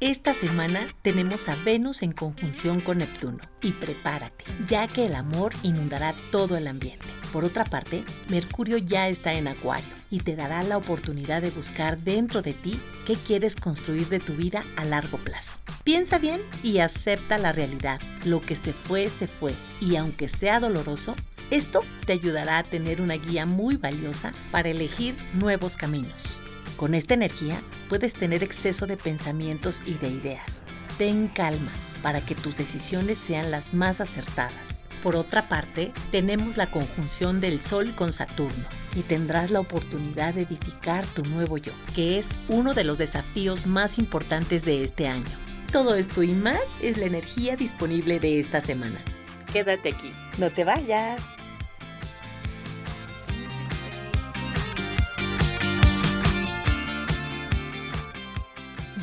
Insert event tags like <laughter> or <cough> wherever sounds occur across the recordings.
Esta semana tenemos a Venus en conjunción con Neptuno y prepárate, ya que el amor inundará todo el ambiente. Por otra parte, Mercurio ya está en Acuario y te dará la oportunidad de buscar dentro de ti qué quieres construir de tu vida a largo plazo. Piensa bien y acepta la realidad. Lo que se fue, se fue. Y aunque sea doloroso, esto te ayudará a tener una guía muy valiosa para elegir nuevos caminos. Con esta energía puedes tener exceso de pensamientos y de ideas. Ten calma para que tus decisiones sean las más acertadas. Por otra parte, tenemos la conjunción del Sol con Saturno y tendrás la oportunidad de edificar tu nuevo yo, que es uno de los desafíos más importantes de este año. Todo esto y más es la energía disponible de esta semana. Quédate aquí, no te vayas.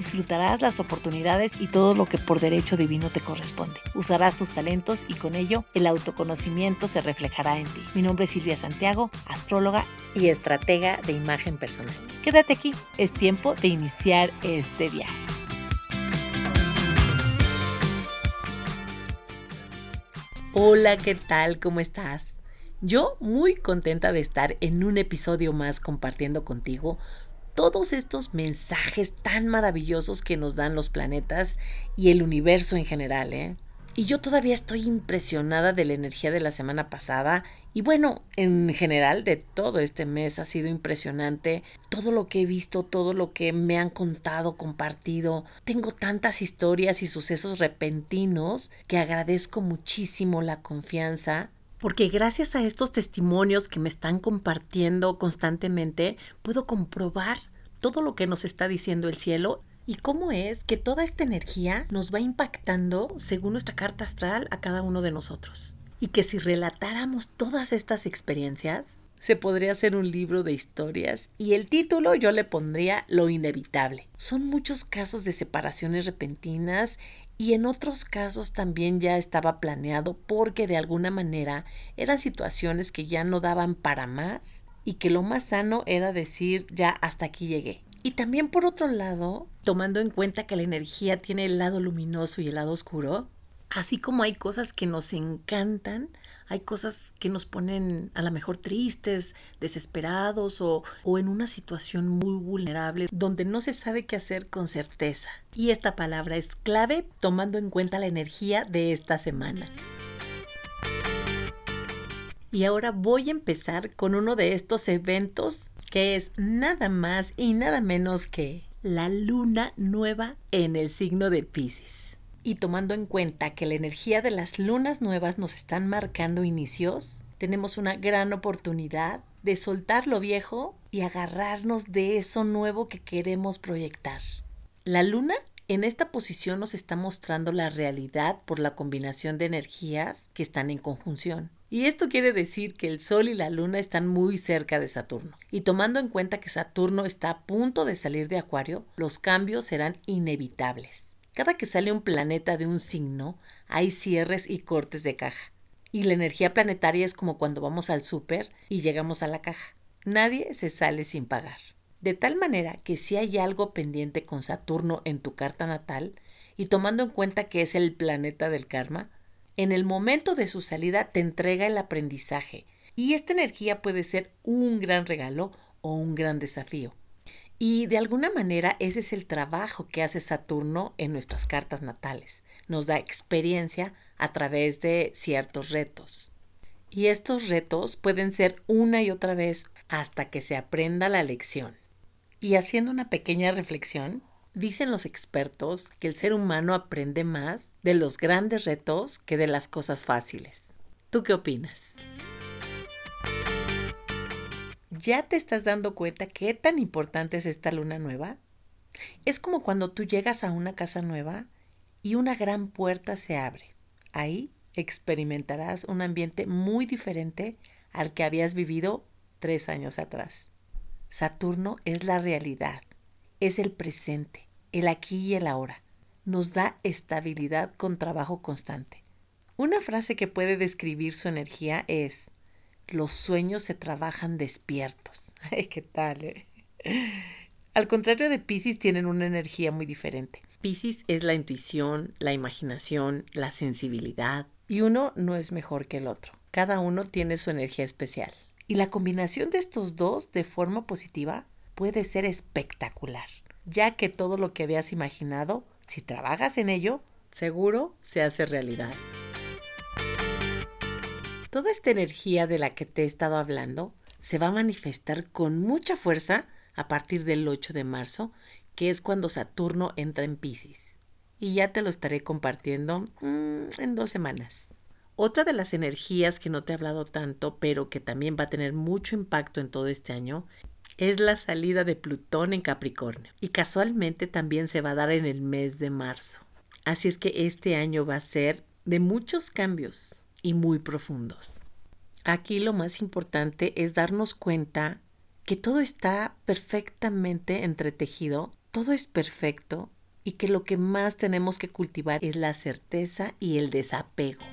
Disfrutarás las oportunidades y todo lo que por derecho divino te corresponde. Usarás tus talentos y con ello el autoconocimiento se reflejará en ti. Mi nombre es Silvia Santiago, astróloga y estratega de imagen personal. Quédate aquí, es tiempo de iniciar este viaje. Hola, ¿qué tal? ¿Cómo estás? Yo muy contenta de estar en un episodio más compartiendo contigo todos estos mensajes tan maravillosos que nos dan los planetas y el universo en general, ¿eh? Y yo todavía estoy impresionada de la energía de la semana pasada y bueno, en general de todo este mes ha sido impresionante todo lo que he visto, todo lo que me han contado, compartido. Tengo tantas historias y sucesos repentinos que agradezco muchísimo la confianza porque gracias a estos testimonios que me están compartiendo constantemente, puedo comprobar todo lo que nos está diciendo el cielo y cómo es que toda esta energía nos va impactando según nuestra carta astral a cada uno de nosotros. Y que si relatáramos todas estas experiencias, se podría hacer un libro de historias y el título yo le pondría Lo inevitable. Son muchos casos de separaciones repentinas y en otros casos también ya estaba planeado porque de alguna manera eran situaciones que ya no daban para más y que lo más sano era decir ya hasta aquí llegué. Y también por otro lado, tomando en cuenta que la energía tiene el lado luminoso y el lado oscuro, así como hay cosas que nos encantan, hay cosas que nos ponen a lo mejor tristes, desesperados o, o, en una situación muy vulnerable donde no se sabe qué hacer con certeza. Y esta palabra es clave tomando en cuenta la energía de esta semana. Y ahora voy a empezar con uno de estos eventos que es nada más y nada menos que la luna nueva en el signo de Pisces. Y tomando en cuenta que la energía de las lunas nuevas nos están marcando inicios, tenemos una gran oportunidad de soltar lo viejo y agarrarnos de eso nuevo que queremos proyectar. La luna en esta posición nos está mostrando la realidad por la combinación de energías que están en conjunción. Y esto quiere decir que el Sol y la Luna están muy cerca de Saturno. Y tomando en cuenta que Saturno está a punto de salir de Acuario, los cambios serán inevitables. Cada que sale un planeta de un signo, hay cierres y cortes de caja. Y la energía planetaria es como cuando vamos al súper y llegamos a la caja. Nadie se sale sin pagar. De tal manera que si hay algo pendiente con Saturno en tu carta natal, y tomando en cuenta que es el planeta del karma, en el momento de su salida te entrega el aprendizaje y esta energía puede ser un gran regalo o un gran desafío. Y de alguna manera ese es el trabajo que hace Saturno en nuestras cartas natales. Nos da experiencia a través de ciertos retos. Y estos retos pueden ser una y otra vez hasta que se aprenda la lección. Y haciendo una pequeña reflexión, Dicen los expertos que el ser humano aprende más de los grandes retos que de las cosas fáciles. ¿Tú qué opinas? ¿Ya te estás dando cuenta qué tan importante es esta luna nueva? Es como cuando tú llegas a una casa nueva y una gran puerta se abre. Ahí experimentarás un ambiente muy diferente al que habías vivido tres años atrás. Saturno es la realidad, es el presente, el aquí y el ahora. Nos da estabilidad con trabajo constante. Una frase que puede describir su energía es, los sueños se trabajan despiertos. <laughs> ¿Qué tal? Eh? Al contrario de Pisces, tienen una energía muy diferente. Pisces es la intuición, la imaginación, la sensibilidad, y uno no es mejor que el otro. Cada uno tiene su energía especial. Y la combinación de estos dos de forma positiva puede ser espectacular, ya que todo lo que habías imaginado, si trabajas en ello, seguro se hace realidad. Toda esta energía de la que te he estado hablando se va a manifestar con mucha fuerza a partir del 8 de marzo, que es cuando Saturno entra en Pisces. Y ya te lo estaré compartiendo mm, en dos semanas. Otra de las energías que no te he hablado tanto, pero que también va a tener mucho impacto en todo este año, es la salida de Plutón en Capricornio. Y casualmente también se va a dar en el mes de marzo. Así es que este año va a ser de muchos cambios y muy profundos. Aquí lo más importante es darnos cuenta que todo está perfectamente entretejido, todo es perfecto y que lo que más tenemos que cultivar es la certeza y el desapego.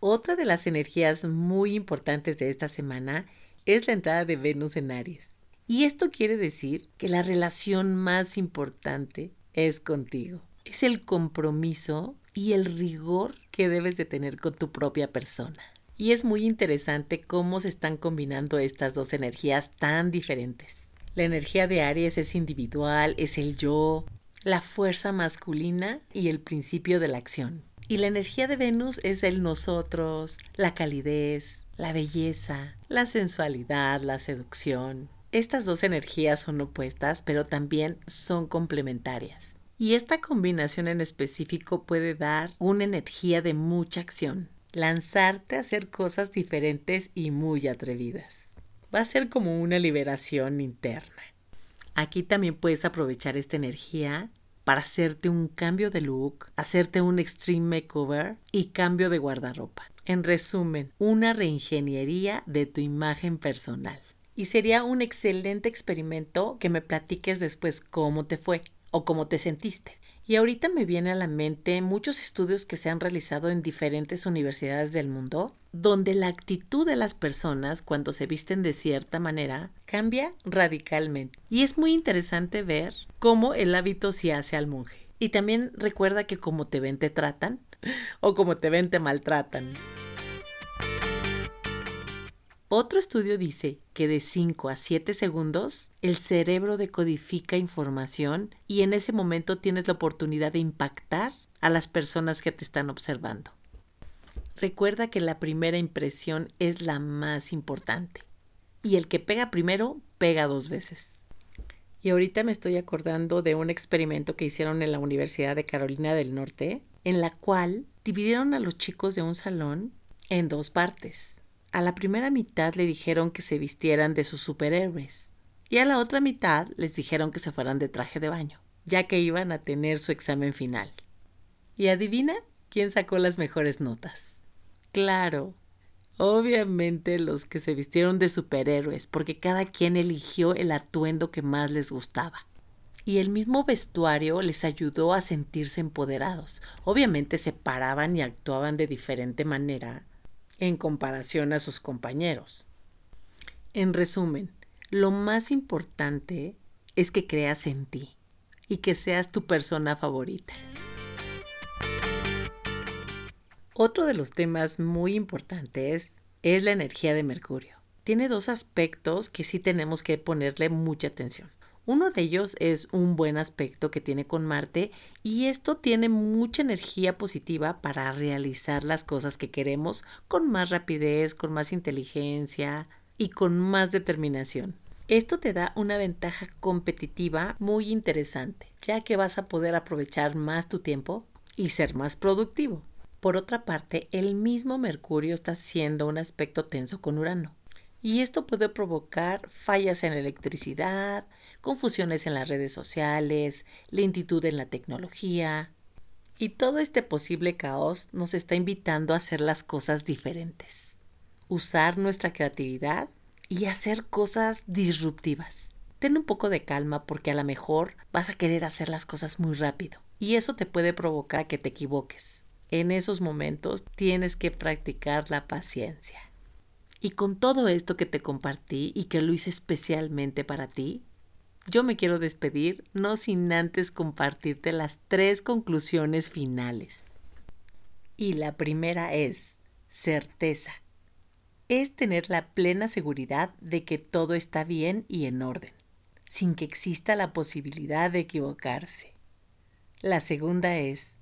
Otra de las energías muy importantes de esta semana es la entrada de Venus en Aries. Y esto quiere decir que la relación más importante es contigo. Es el compromiso y el rigor que debes de tener con tu propia persona. Y es muy interesante cómo se están combinando estas dos energías tan diferentes. La energía de Aries es individual, es el yo, la fuerza masculina y el principio de la acción. Y la energía de Venus es el nosotros, la calidez, la belleza, la sensualidad, la seducción. Estas dos energías son opuestas, pero también son complementarias. Y esta combinación en específico puede dar una energía de mucha acción, lanzarte a hacer cosas diferentes y muy atrevidas. Va a ser como una liberación interna. Aquí también puedes aprovechar esta energía para hacerte un cambio de look, hacerte un extreme makeover y cambio de guardarropa. En resumen, una reingeniería de tu imagen personal. Y sería un excelente experimento que me platiques después cómo te fue o cómo te sentiste. Y ahorita me viene a la mente muchos estudios que se han realizado en diferentes universidades del mundo, donde la actitud de las personas cuando se visten de cierta manera cambia radicalmente. Y es muy interesante ver cómo el hábito se hace al monje. Y también recuerda que como te ven te tratan <laughs> o como te ven te maltratan. Otro estudio dice que de 5 a 7 segundos el cerebro decodifica información y en ese momento tienes la oportunidad de impactar a las personas que te están observando. Recuerda que la primera impresión es la más importante y el que pega primero pega dos veces. Y ahorita me estoy acordando de un experimento que hicieron en la Universidad de Carolina del Norte, en la cual dividieron a los chicos de un salón en dos partes a la primera mitad le dijeron que se vistieran de sus superhéroes y a la otra mitad les dijeron que se fueran de traje de baño, ya que iban a tener su examen final. ¿Y adivina quién sacó las mejores notas? Claro, obviamente los que se vistieron de superhéroes, porque cada quien eligió el atuendo que más les gustaba. Y el mismo vestuario les ayudó a sentirse empoderados. Obviamente se paraban y actuaban de diferente manera, en comparación a sus compañeros. En resumen, lo más importante es que creas en ti y que seas tu persona favorita. Otro de los temas muy importantes es la energía de Mercurio. Tiene dos aspectos que sí tenemos que ponerle mucha atención. Uno de ellos es un buen aspecto que tiene con Marte y esto tiene mucha energía positiva para realizar las cosas que queremos con más rapidez, con más inteligencia y con más determinación. Esto te da una ventaja competitiva muy interesante, ya que vas a poder aprovechar más tu tiempo y ser más productivo. Por otra parte, el mismo Mercurio está haciendo un aspecto tenso con Urano. Y esto puede provocar fallas en la electricidad, confusiones en las redes sociales, lentitud en la tecnología. Y todo este posible caos nos está invitando a hacer las cosas diferentes, usar nuestra creatividad y hacer cosas disruptivas. Ten un poco de calma porque a lo mejor vas a querer hacer las cosas muy rápido y eso te puede provocar que te equivoques. En esos momentos tienes que practicar la paciencia. Y con todo esto que te compartí y que lo hice especialmente para ti, yo me quiero despedir no sin antes compartirte las tres conclusiones finales. Y la primera es certeza. Es tener la plena seguridad de que todo está bien y en orden, sin que exista la posibilidad de equivocarse. La segunda es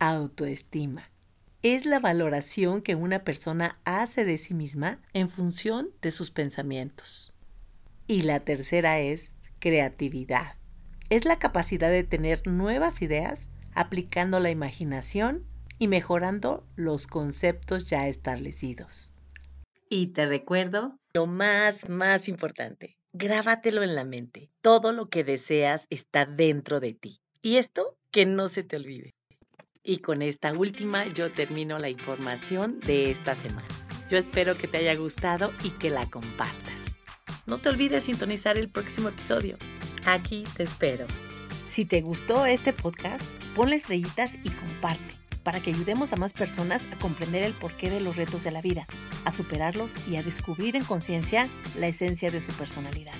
autoestima. Es la valoración que una persona hace de sí misma en función de sus pensamientos. Y la tercera es creatividad. Es la capacidad de tener nuevas ideas aplicando la imaginación y mejorando los conceptos ya establecidos. Y te recuerdo lo más, más importante. Grábatelo en la mente. Todo lo que deseas está dentro de ti. Y esto que no se te olvide. Y con esta última yo termino la información de esta semana. Yo espero que te haya gustado y que la compartas. No te olvides sintonizar el próximo episodio. Aquí te espero. Si te gustó este podcast, ponle estrellitas y comparte para que ayudemos a más personas a comprender el porqué de los retos de la vida, a superarlos y a descubrir en conciencia la esencia de su personalidad.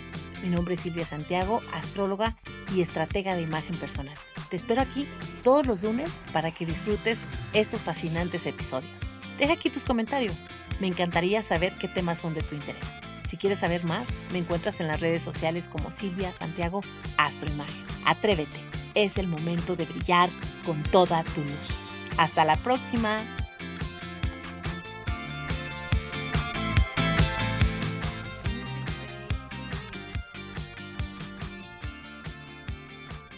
Mi nombre es Silvia Santiago, astróloga y estratega de imagen personal. Te espero aquí todos los lunes para que disfrutes estos fascinantes episodios. Deja aquí tus comentarios. Me encantaría saber qué temas son de tu interés. Si quieres saber más, me encuentras en las redes sociales como Silvia Santiago Astroimagen. Atrévete, es el momento de brillar con toda tu luz. Hasta la próxima.